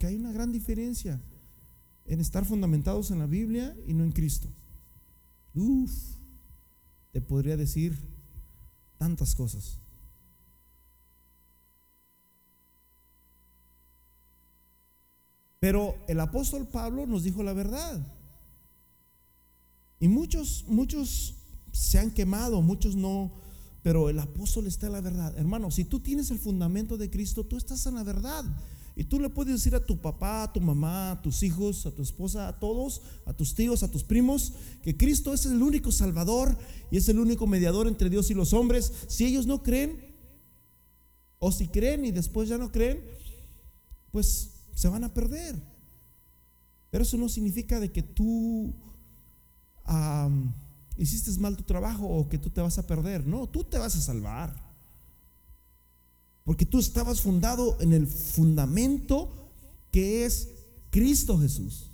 Porque hay una gran diferencia en estar fundamentados en la Biblia y no en Cristo. Uf, te podría decir tantas cosas. Pero el apóstol Pablo nos dijo la verdad. Y muchos, muchos se han quemado, muchos no, pero el apóstol está en la verdad. Hermano, si tú tienes el fundamento de Cristo, tú estás en la verdad. Y tú le puedes decir a tu papá, a tu mamá, a tus hijos, a tu esposa, a todos, a tus tíos, a tus primos, que Cristo es el único Salvador y es el único mediador entre Dios y los hombres. Si ellos no creen, o si creen y después ya no creen, pues se van a perder. Pero eso no significa de que tú hiciste mal tu trabajo o que tú te vas a perder. No, tú te vas a salvar. Porque tú estabas fundado en el fundamento que es Cristo Jesús.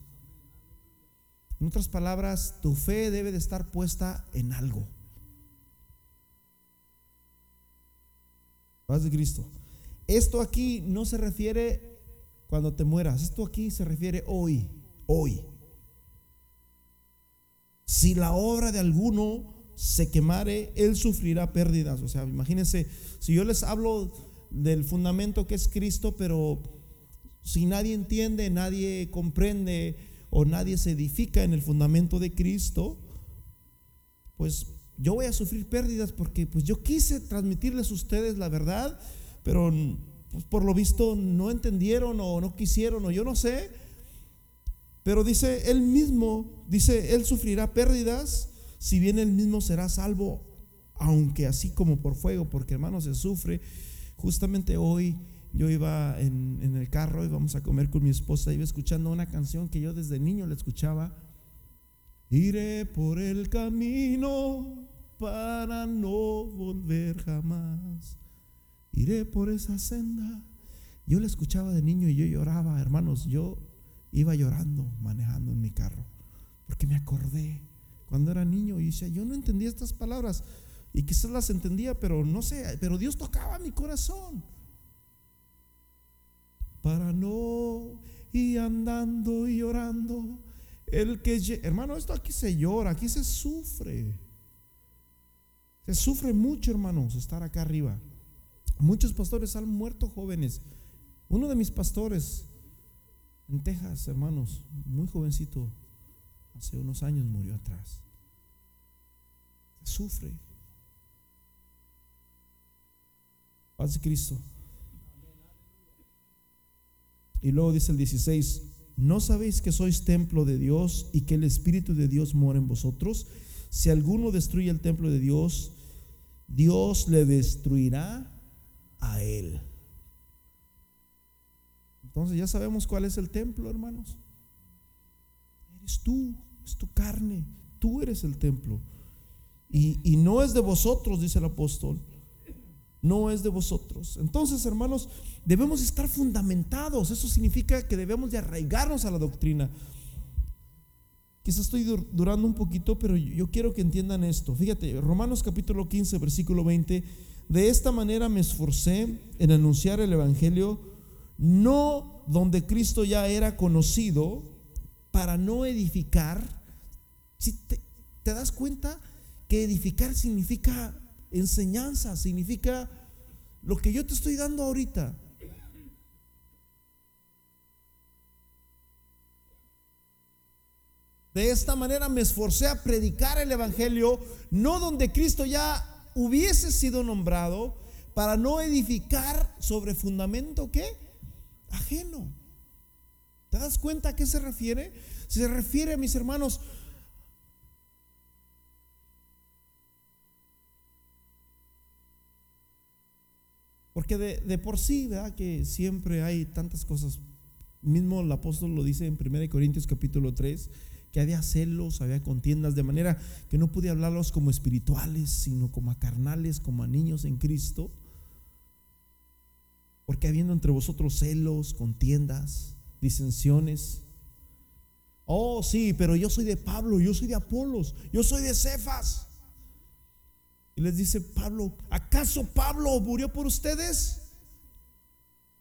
En otras palabras, tu fe debe de estar puesta en algo. Paz de Cristo. Esto aquí no se refiere cuando te mueras. Esto aquí se refiere hoy, hoy. Si la obra de alguno se quemare, él sufrirá pérdidas. O sea, imagínense, si yo les hablo del fundamento que es Cristo, pero si nadie entiende, nadie comprende o nadie se edifica en el fundamento de Cristo, pues yo voy a sufrir pérdidas porque pues yo quise transmitirles a ustedes la verdad, pero pues, por lo visto no entendieron o no quisieron o yo no sé. Pero dice él mismo, dice, él sufrirá pérdidas, si bien él mismo será salvo, aunque así como por fuego, porque hermano se sufre. Justamente hoy yo iba en, el carro, íbamos a comer con mi esposa, iba escuchando una canción que yo desde niño la escuchaba. Iré por el camino para no volver jamás iré por esa senda. Yo la escuchaba de niño y yo lloraba, hermanos, yo iba llorando manejando en mi carro, porque me acordé cuando era niño y decía, yo no entendía estas palabras y quizás las entendía, pero no sé, pero Dios tocaba mi corazón. Para no ir andando y llorando, el que, hermano, esto aquí se llora, aquí se sufre. Se sufre mucho, hermanos, estar acá arriba. Muchos pastores han muerto jóvenes. Uno de mis pastores en Texas, hermanos, muy jovencito, hace unos años murió atrás. Sufre. Paz de Cristo. Y luego dice el 16, ¿no sabéis que sois templo de Dios y que el Espíritu de Dios mora en vosotros? Si alguno destruye el templo de Dios, Dios le destruirá a Él. Entonces ya sabemos cuál es el templo, hermanos. Eres tú, es tu carne, tú eres el templo. Y, y no es de vosotros, dice el apóstol, no es de vosotros. Entonces, hermanos, debemos estar fundamentados. Eso significa que debemos de arraigarnos a la doctrina. Quizás estoy durando un poquito, pero yo quiero que entiendan esto. Fíjate, Romanos capítulo 15, versículo 20 de esta manera me esforcé en anunciar el Evangelio, no donde Cristo ya era conocido, para no edificar. Si te, te das cuenta que edificar significa enseñanza, significa lo que yo te estoy dando ahorita. De esta manera me esforcé a predicar el Evangelio, no donde Cristo ya hubiese sido nombrado para no edificar sobre fundamento ¿qué? Ajeno. ¿Te das cuenta a qué se refiere? Se refiere, mis hermanos, Porque de, de, por sí, ¿verdad? Que siempre hay tantas cosas. Mismo el apóstol lo dice en 1 Corintios capítulo 3, que había celos, había contiendas, de manera que no podía hablarlos como espirituales, sino como a carnales, como a niños en Cristo. Porque habiendo entre vosotros celos, contiendas, disensiones. Oh, sí, pero yo soy de Pablo, yo soy de Apolos, yo soy de Cefas. Y les dice Pablo, ¿acaso Pablo murió por ustedes?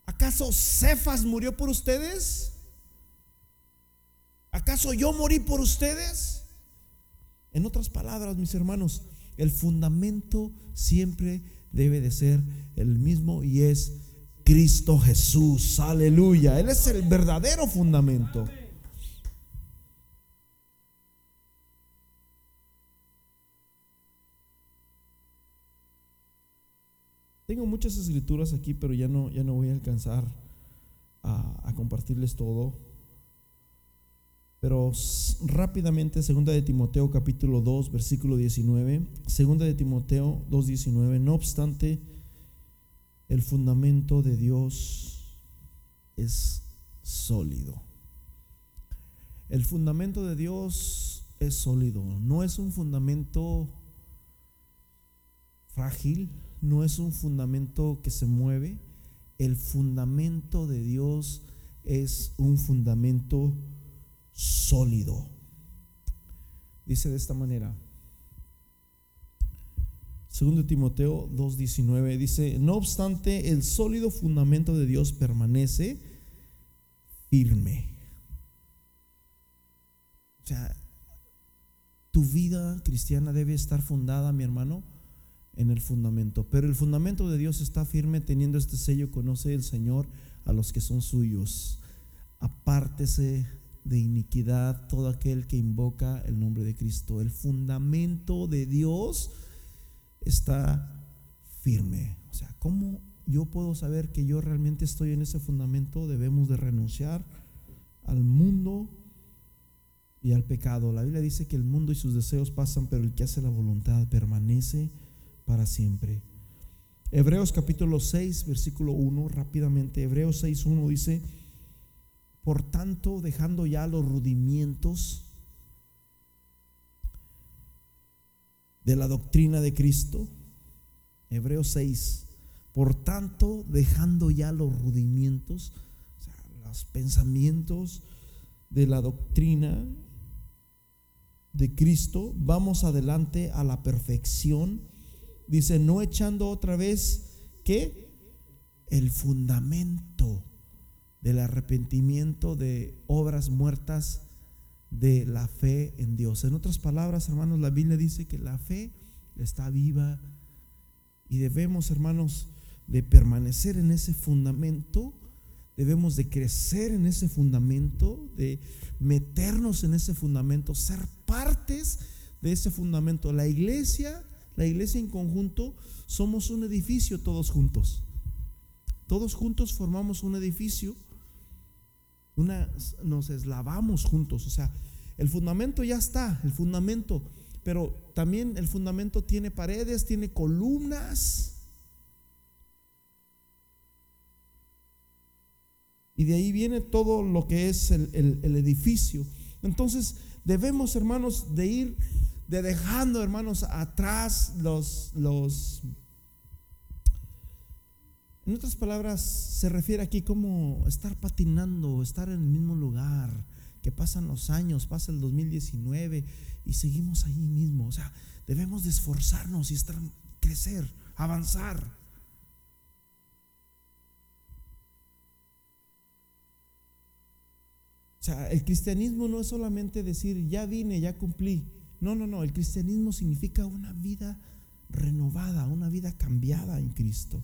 ¿Acaso Cefas murió por ustedes? ¿Acaso yo morí por ustedes? En otras palabras, mis hermanos, el fundamento siempre debe de ser el mismo y es Cristo Jesús. Aleluya. Él es el verdadero fundamento. Tengo muchas escrituras aquí, pero ya no, ya no voy a alcanzar a, compartirles todo. Pero rápidamente, segunda de Timoteo capítulo 2, versículo 19. Segunda de Timoteo 2, 19. No obstante, el fundamento de Dios es sólido. El fundamento de Dios es sólido. No es un fundamento frágil, no es un fundamento que se mueve. El fundamento de Dios es un fundamento sólido. Dice de esta manera. Segundo Timoteo 2:19 dice, no obstante, el sólido fundamento de Dios permanece firme. O sea, tu vida cristiana debe estar fundada, mi hermano, en el fundamento. Pero el fundamento de Dios está firme teniendo este sello, conoce el Señor a los que son suyos. Apártese de iniquidad todo aquel que invoca el nombre de Cristo. El fundamento de Dios está firme. O sea, ¿cómo yo puedo saber que yo realmente estoy en ese fundamento? Debemos de renunciar al mundo y al pecado. La Biblia dice que el mundo y sus deseos pasan, pero el que hace la voluntad permanece para siempre. Hebreos capítulo 6, versículo 1, rápidamente. Hebreos 6, 1 dice, por tanto, dejando ya los rudimientos de la doctrina de Cristo, Hebreos 6, por tanto, dejando ya los rudimientos, los pensamientos de la doctrina de Cristo, vamos adelante a la perfección Dice, no echando otra vez que el fundamento del arrepentimiento de obras muertas de la fe en Dios. En otras palabras, hermanos, la Biblia dice que la fe está viva y debemos, hermanos, de permanecer en ese fundamento, debemos de crecer en ese fundamento, de meternos en ese fundamento, ser partes de ese fundamento. La iglesia la iglesia en conjunto somos un edificio todos juntos. Todos juntos formamos un edificio. Una, nos eslavamos juntos. O sea, el fundamento ya está, el fundamento. Pero también el fundamento tiene paredes, tiene columnas. Y de ahí viene todo lo que es el, el edificio. Entonces debemos, hermanos, de ir de dejando, hermanos, atrás los, los... En otras palabras, se refiere aquí como estar patinando, estar en el mismo lugar, que pasan los años, pasa el 2019 y seguimos ahí mismo. O sea, debemos de esforzarnos y estar, crecer, avanzar. O sea, el cristianismo no es solamente decir, ya vine, ya cumplí. No, no, no, el cristianismo significa una vida renovada, una vida cambiada en Cristo.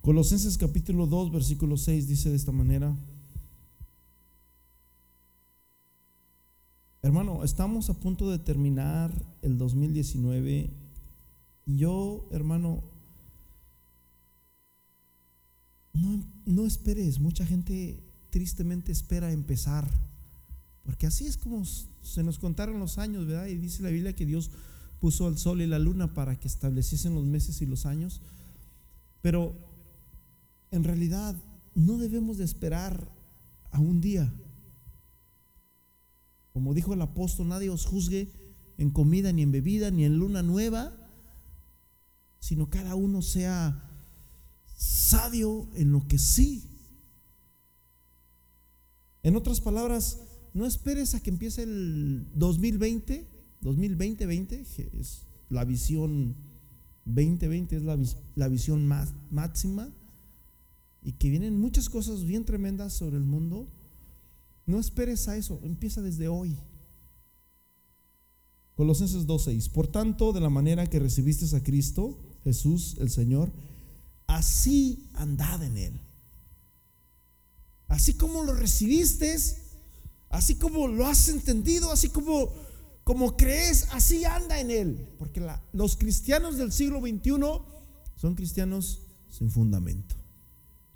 Colosenses capítulo 2, versículo 6 dice de esta manera. Hermano, estamos a punto de terminar el 2019 y yo, hermano, no, esperes, mucha gente tristemente espera empezar, porque así es como se nos contaron los años, ¿verdad? Y dice la Biblia que Dios puso al sol y la luna para que estableciesen los meses y los años, pero en realidad no debemos de esperar a un día. Como dijo el apóstol, nadie os juzgue en comida, ni en bebida, ni en luna nueva, sino cada uno sea sabio en lo que sí. En otras palabras, no esperes a que empiece el 2020, 2020, es la visión 2020, es la, la visión más, máxima, y que vienen muchas cosas bien tremendas sobre el mundo. No esperes a eso, empieza desde hoy. Colosenses 2.6. Por tanto, de la manera que recibiste a Cristo, Jesús el Señor, así andad en él. Así como lo recibiste, así como lo has entendido, así como, como crees, así anda en él. Porque los cristianos del siglo XXI son cristianos sin fundamento.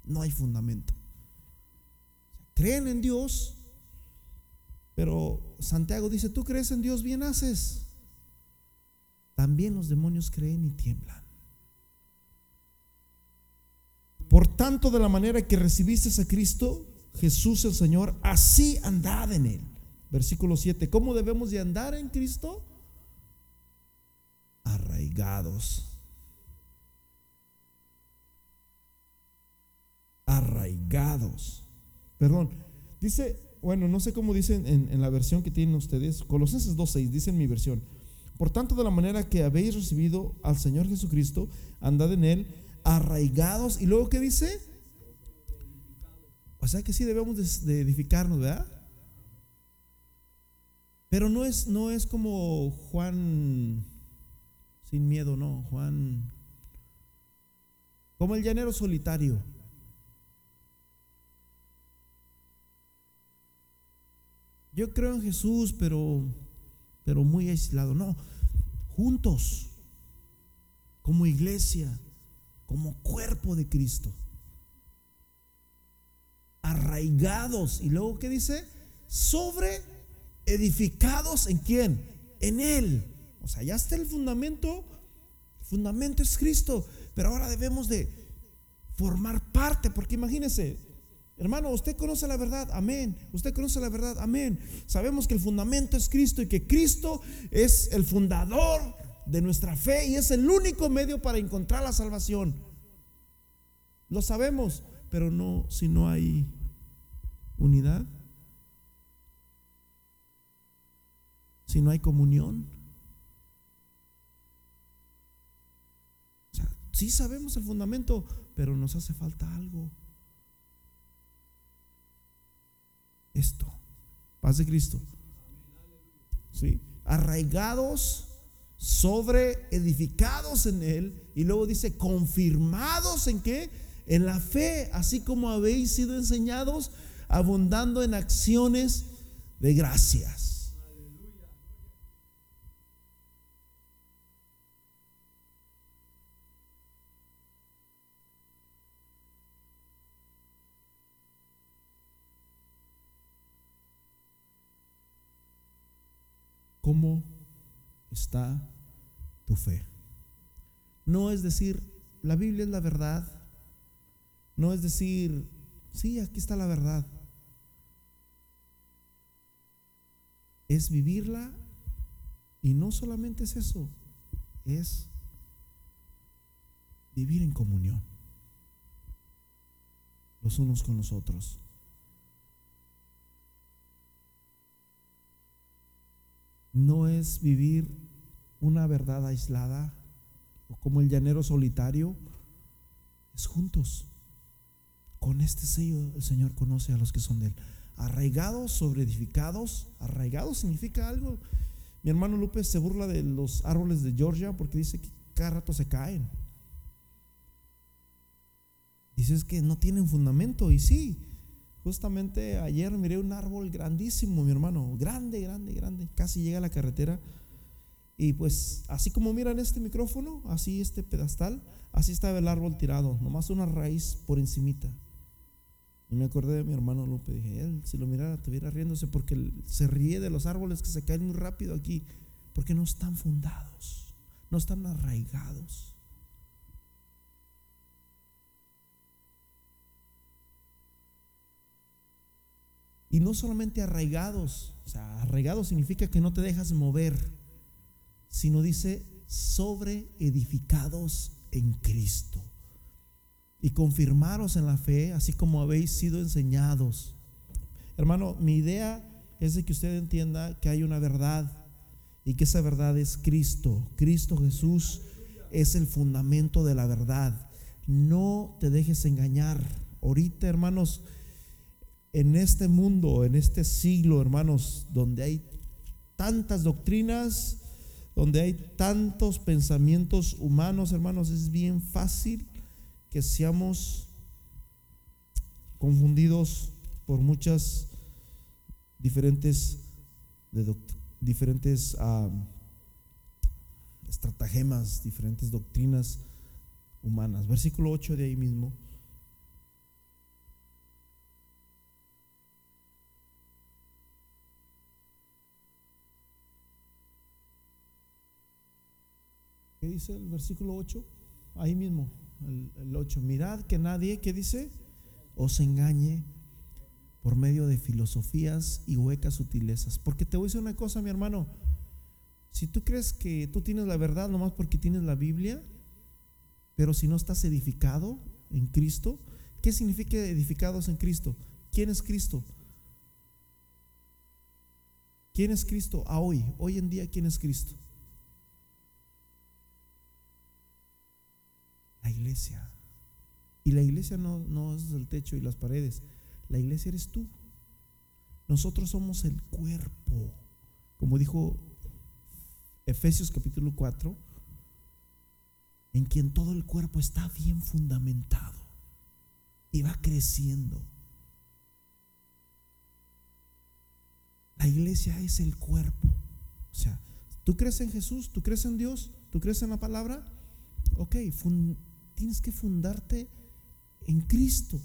No hay fundamento. Creen en Dios, pero Santiago dice, tú crees en Dios, bien haces. También los demonios creen y tiemblan. Por tanto, de la manera que recibiste a Cristo, Jesús el Señor, así andad en él. Versículo 7. ¿Cómo debemos de andar en Cristo? Arraigados. Arraigados. Perdón. Dice, bueno, no sé cómo dicen en, en la versión que tienen ustedes. Colosenses 2.6, dice en mi versión. Por tanto, de la manera que habéis recibido al Señor Jesucristo, andad en él arraigados. Y luego, ¿qué dice? O sea que sí debemos de, edificarnos, ¿verdad? Pero no es, no es como Juan sin miedo, no. Juan, como el llanero solitario. Yo creo en Jesús, pero, pero muy aislado. No, juntos, como iglesia, como cuerpo de Cristo. Arraigados. Y luego, ¿qué dice? Sobre edificados en quién? En Él. O sea, ya está el fundamento. El fundamento es Cristo. Pero ahora debemos de formar parte. Porque imagínese, hermano, usted conoce la verdad. Amén. Usted conoce la verdad. Amén. Sabemos que el fundamento es Cristo y que Cristo es el fundador de nuestra fe y es el único medio para encontrar la salvación. Lo sabemos, pero no si no hay unidad, si no hay comunión. O sea, sí sabemos el fundamento, pero nos hace falta algo. Esto, paz de Cristo. ¿Sí? Arraigados sobre edificados en él y luego dice confirmados en qué? En la fe, así como habéis sido enseñados, abundando en acciones de gracias. ¿Cómo está tu fe. No es decir, la Biblia es la verdad. No es decir, sí, aquí está la verdad. Es vivirla y no solamente es eso, es vivir en comunión los unos con los otros. No es vivir una verdad aislada o como el llanero solitario, es juntos. Con este sello el Señor conoce a los que son de Él. Arraigados, sobre edificados. Arraigados significa algo. Mi hermano Lupe se burla de los árboles de Georgia porque dice que cada rato se caen. Dices que no tienen fundamento. Y sí, justamente ayer miré un árbol grandísimo, mi hermano. Grande, grande, grande. Casi llega a la carretera y pues así como miran este micrófono, así este pedestal, así estaba el árbol tirado, nomás una raíz por encimita. Me acordé de mi hermano Lupe, dije, él si lo mirara estuviera riéndose porque se ríe de los árboles que se caen muy rápido aquí, porque no están fundados, no están arraigados. Y no solamente arraigados, o sea, arraigados significa que no te dejas mover sino dice sobre edificados en Cristo y confirmaros en la fe, así como habéis sido enseñados. Hermano, mi idea es de que usted entienda que hay una verdad y que esa verdad es Cristo. Cristo Jesús es el fundamento de la verdad. No te dejes engañar. Ahorita, hermanos, en este mundo, en este siglo, hermanos, donde hay tantas doctrinas, donde hay tantos pensamientos humanos, hermanos, es bien fácil que seamos confundidos por muchas diferentes, diferentes ah, estratagemas, diferentes doctrinas humanas. Versículo 8 de ahí mismo. ¿Qué dice el versículo 8? Ahí mismo, el, el 8. Mirad que nadie, ¿qué dice? Os engañe por medio de filosofías y huecas sutilezas. Porque te voy a decir una cosa, mi hermano. Si tú crees que tú tienes la verdad nomás porque tienes la Biblia, pero si no estás edificado en Cristo, ¿qué significa edificados en Cristo? ¿Quién es Cristo? ¿Quién es Cristo a hoy? Hoy en día, ¿quién es Cristo? La iglesia. Y la iglesia no, no es el techo y las paredes. La iglesia eres tú. Nosotros somos el cuerpo. Como dijo Efesios capítulo 4, en quien todo el cuerpo está bien fundamentado y va creciendo. La iglesia es el cuerpo. O sea, ¿tú crees en Jesús? ¿Tú crees en Dios? ¿Tú crees en la palabra? Ok, tienes que fundarte en Cristo.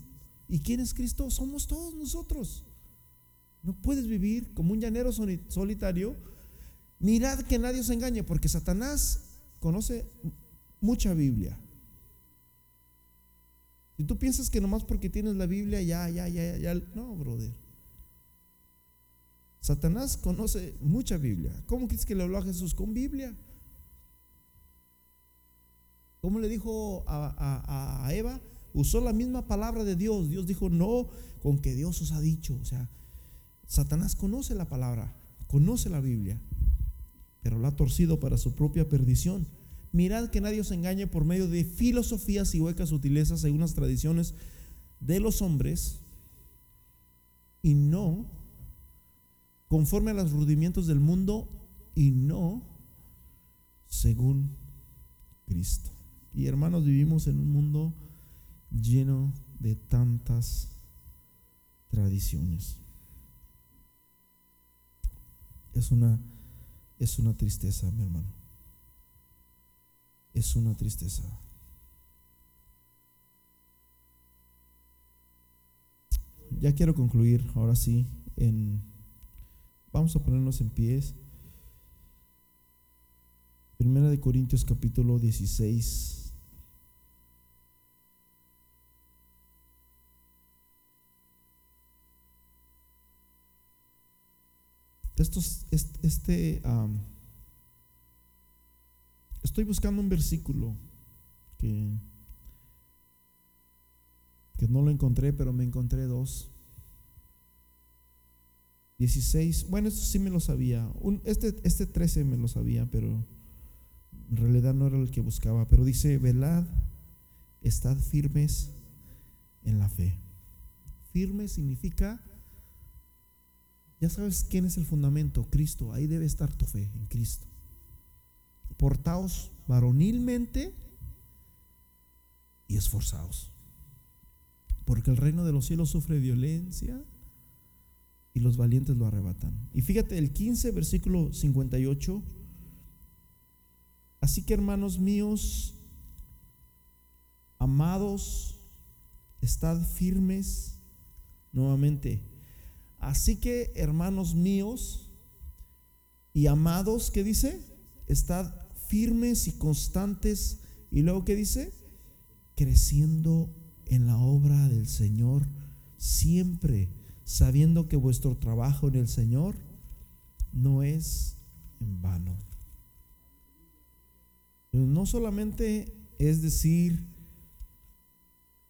¿Y quién es Cristo? Somos todos nosotros. No puedes vivir como un llanero solitario. Mirad que nadie os engañe, porque Satanás conoce mucha Biblia. Si tú piensas que nomás porque tienes la Biblia, ya, ya, ya, ya, no, brother. Satanás conoce mucha Biblia. ¿Cómo crees que le habló a Jesús? Con Biblia. ¿Cómo le dijo a, Eva? usó la misma palabra de Dios. Dios dijo, no, con que Dios os ha dicho. O sea, Satanás conoce la palabra, conoce la Biblia, pero la ha torcido para su propia perdición. Mirad que nadie os engañe por medio de filosofías y huecas sutilezas según las tradiciones de los hombres y no conforme a los rudimientos del mundo y no según Cristo. Y hermanos, vivimos en un mundo lleno de tantas tradiciones. Es una, es una tristeza, mi hermano. Es una tristeza. Ya quiero concluir, ahora sí, en, vamos a ponernos en pies. Primera de Corintios capítulo 16. Estos, este, estoy buscando un versículo que, que no lo encontré, pero me encontré dos. 16, bueno, esto sí me lo sabía. este, este 13 me lo sabía, pero en realidad no era el que buscaba. Pero dice, velad, estad firmes en la fe. Firme significa ya sabes quién es el fundamento, Cristo. Ahí debe estar tu fe, en Cristo. Portaos varonilmente y esforzaos. Porque el reino de los cielos sufre violencia y los valientes lo arrebatan. Y fíjate, el 15, versículo 58. Así que hermanos míos, amados, estad firmes nuevamente Así que, hermanos míos y amados, ¿qué dice? Estad firmes y constantes. Y luego, ¿qué dice? Creciendo en la obra del Señor, siempre sabiendo que vuestro trabajo en el Señor no es en vano. No solamente es decir,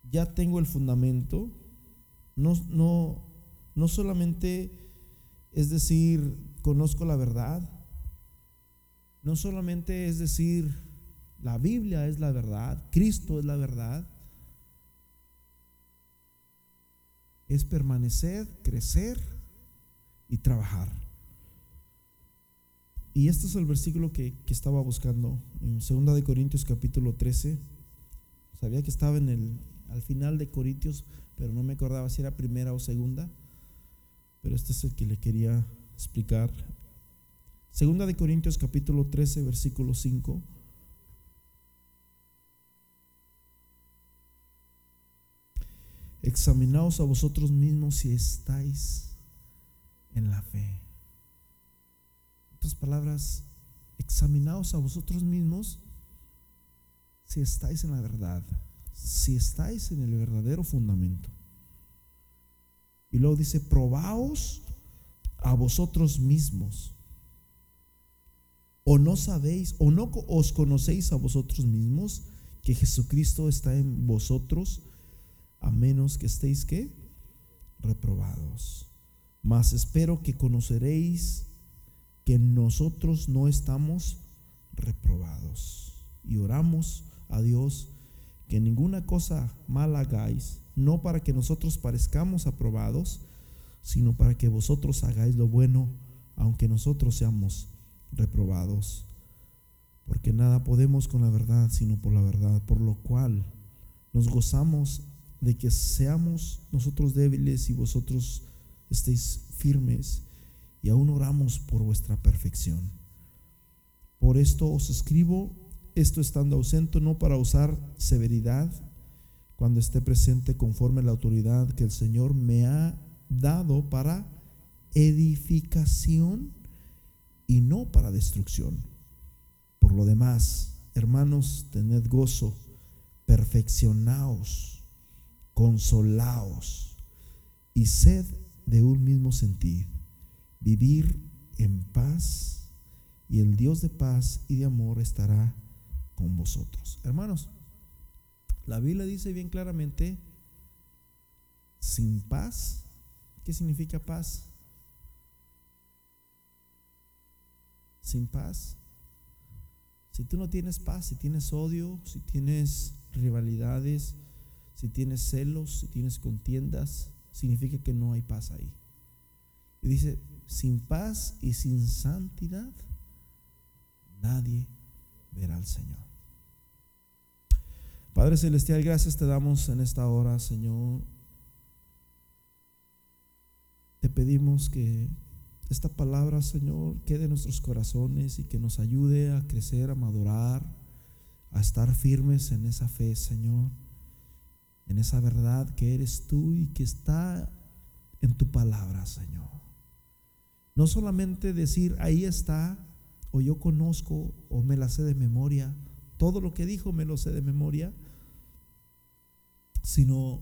ya tengo el fundamento, no, no, no solamente es decir, conozco la verdad. No solamente es decir, la Biblia es la verdad, Cristo es la verdad. Es permanecer, crecer y trabajar. Y este es el versículo que, estaba buscando en 2 de Corintios capítulo 13. Sabía que estaba en el, al final de Corintios, pero no me acordaba si era primera o segunda. Pero este es el que le quería explicar. Segunda de Corintios capítulo 13, versículo 5. Examinaos a vosotros mismos si estáis en la fe. Otras palabras, examinaos a vosotros mismos si estáis en la verdad, si estáis en el verdadero fundamento. Y luego dice, probaos a vosotros mismos. ¿O no sabéis, o no os conocéis a vosotros mismos que Jesucristo está en vosotros, a menos que estéis que reprobados? Mas espero que conoceréis que nosotros no estamos reprobados. Y oramos a Dios que ninguna cosa mala hagáis, no para que nosotros parezcamos aprobados, sino para que vosotros hagáis lo bueno, aunque nosotros seamos reprobados. Porque nada podemos con la verdad, sino por la verdad, por lo cual nos gozamos de que seamos nosotros débiles y vosotros estéis firmes, y aún oramos por vuestra perfección. Por esto os escribo esto estando ausente, no para usar severidad cuando esté presente conforme la autoridad que el Señor me ha dado para edificación y no para destrucción. Por lo demás, hermanos, tened gozo, perfeccionaos, consolaos y sed de un mismo sentir, vivir en paz y el Dios de paz y de amor estará con vosotros. Hermanos, la Biblia dice bien claramente, sin paz, ¿qué significa paz? Sin paz. Si tú no tienes paz, si tienes odio, si tienes rivalidades, si tienes celos, si tienes contiendas, significa que no hay paz ahí. Y dice, sin paz y sin santidad, nadie verá al Señor. Padre Celestial, gracias te damos en esta hora, Señor. Te pedimos que esta palabra, Señor, quede en nuestros corazones y que nos ayude a crecer, a madurar, a estar firmes en esa fe, Señor, en esa verdad que eres tú y que está en tu palabra, Señor. No solamente decir, ahí está, o yo conozco, o me la sé de memoria, todo lo que dijo me lo sé de memoria, sino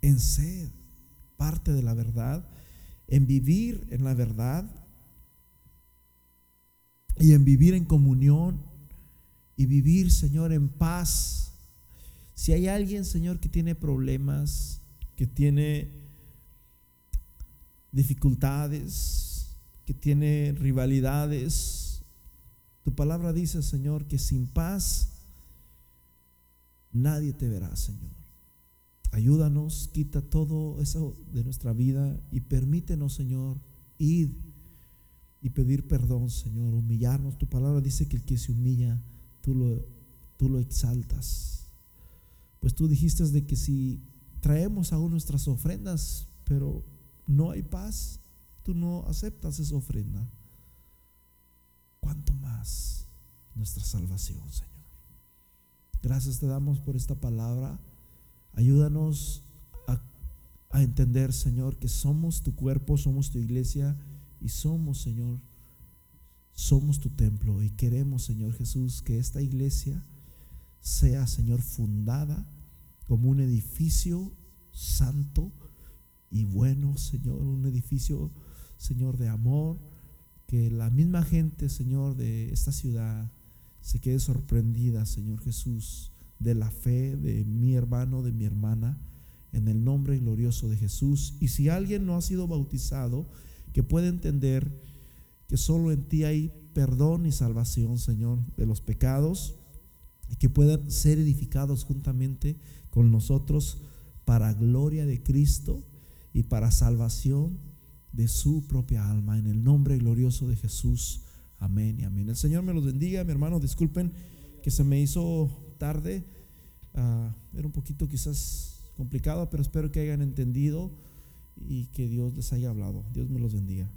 en ser parte de la verdad, en vivir en la verdad y en vivir en comunión y vivir, Señor, en paz. Si hay alguien, Señor, que tiene problemas, que tiene dificultades, que tiene rivalidades, tu palabra dice, Señor, que sin paz nadie te verá, Señor. Ayúdanos, quita todo eso de nuestra vida y permítenos, Señor, ir y pedir perdón, Señor, humillarnos. Tu palabra dice que el que se humilla, tú lo, tú lo exaltas. Pues tú dijiste de que si traemos aún nuestras ofrendas, pero no hay paz, tú no aceptas esa ofrenda. ¿Cuánto más nuestra salvación, Señor? Gracias te damos por esta palabra. Ayúdanos a, entender, Señor, que somos tu cuerpo, somos tu iglesia y somos, Señor, somos tu templo y queremos, Señor Jesús, que esta iglesia sea, Señor, fundada como un edificio santo y bueno, Señor, un edificio, Señor, de amor, que la misma gente, Señor, de esta ciudad se quede sorprendida, Señor Jesús, de la fe de mi hermano, de mi hermana, en el nombre glorioso de Jesús. Y si alguien no ha sido bautizado, que pueda entender que solo en ti hay perdón y salvación, Señor, de los pecados y que puedan ser edificados juntamente con nosotros para gloria de Cristo y para salvación de su propia alma. En el nombre glorioso de Jesús. Amén y amén. El Señor me los bendiga, mi hermano. Disculpen que se me hizo tarde. Ah, era un poquito quizás complicado, pero espero que hayan entendido y que Dios les haya hablado. Dios me los bendiga.